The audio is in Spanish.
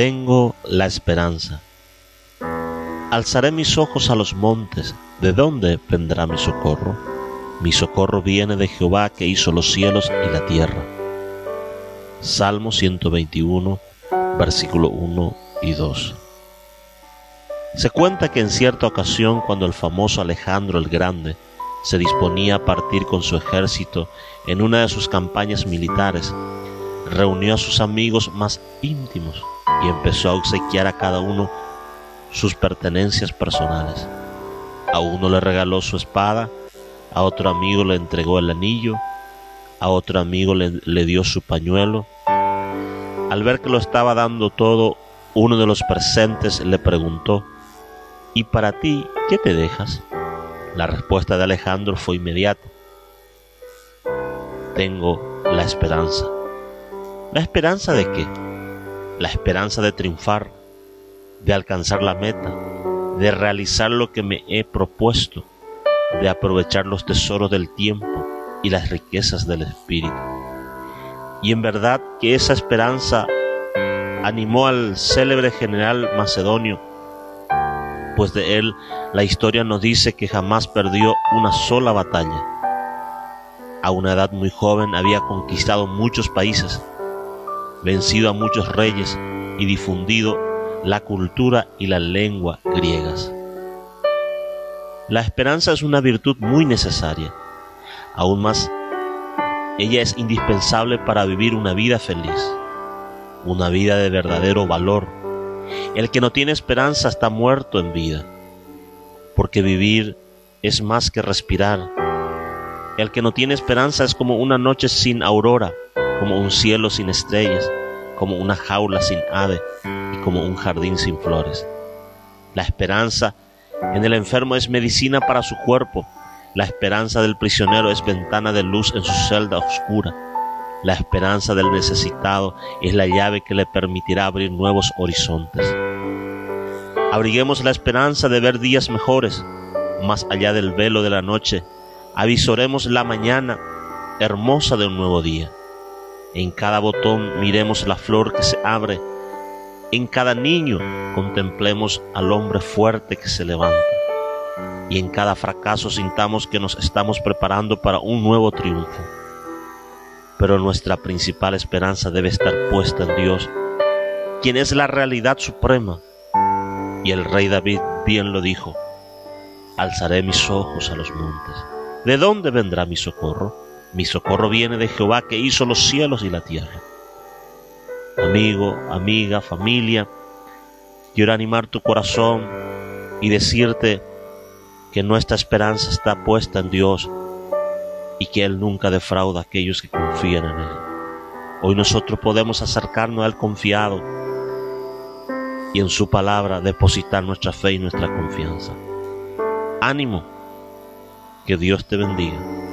Tengo la esperanza. Alzaré mis ojos a los montes, ¿de dónde vendrá mi socorro? Mi socorro viene de Jehová que hizo los cielos y la tierra. Salmo 121, versículo 1 y 2. Se cuenta que en cierta ocasión cuando el famoso Alejandro el Grande se disponía a partir con su ejército en una de sus campañas militares, reunió a sus amigos más íntimos y empezó a obsequiar a cada uno sus pertenencias personales. A uno le regaló su espada, a otro amigo le entregó el anillo, a otro amigo le, le, dio su pañuelo. Al ver que lo estaba dando todo, uno de los presentes le preguntó, ¿Y para ti qué te dejas? La respuesta de Alejandro fue inmediata. Tengo la esperanza. ¿La esperanza de qué? La esperanza de triunfar, de alcanzar la meta, de realizar lo que me he propuesto, de aprovechar los tesoros del tiempo y las riquezas del espíritu. Y en verdad que esa esperanza animó al célebre general macedonio, pues de él la historia nos dice que jamás perdió una sola batalla. A una edad muy joven había conquistado muchos países, vencido a muchos reyes y difundido la cultura y la lengua griegas. La esperanza es una virtud muy necesaria. Aún más, ella es indispensable para vivir una vida feliz, una vida de verdadero valor. El que no tiene esperanza está muerto en vida, porque vivir es más que respirar. El que no tiene esperanza es como una noche sin aurora, como un cielo sin estrellas, como una jaula sin ave y como un jardín sin flores. La esperanza en el enfermo es medicina para su cuerpo. La esperanza del prisionero es ventana de luz en su celda oscura. La esperanza del necesitado es la llave que le permitirá abrir nuevos horizontes. Abriguemos la esperanza de ver días mejores, más allá del velo de la noche. Avisoremos la mañana hermosa de un nuevo día. En cada botón miremos la flor que se abre. En cada niño contemplemos al hombre fuerte que se levanta. Y en cada fracaso sintamos que nos estamos preparando para un nuevo triunfo. Pero nuestra principal esperanza debe estar puesta en Dios, quien es la realidad suprema. Y el rey David bien lo dijo, alzaré mis ojos a los montes. ¿De dónde vendrá mi socorro? Mi socorro viene de Jehová que hizo los cielos y la tierra. Amigo, amiga, familia, quiero animar tu corazón y decirte que nuestra esperanza está puesta en Dios y que Él nunca defrauda a aquellos que confían en Él. Hoy nosotros podemos acercarnos al confiado y en su palabra depositar nuestra fe y nuestra confianza. Ánimo, que Dios te bendiga.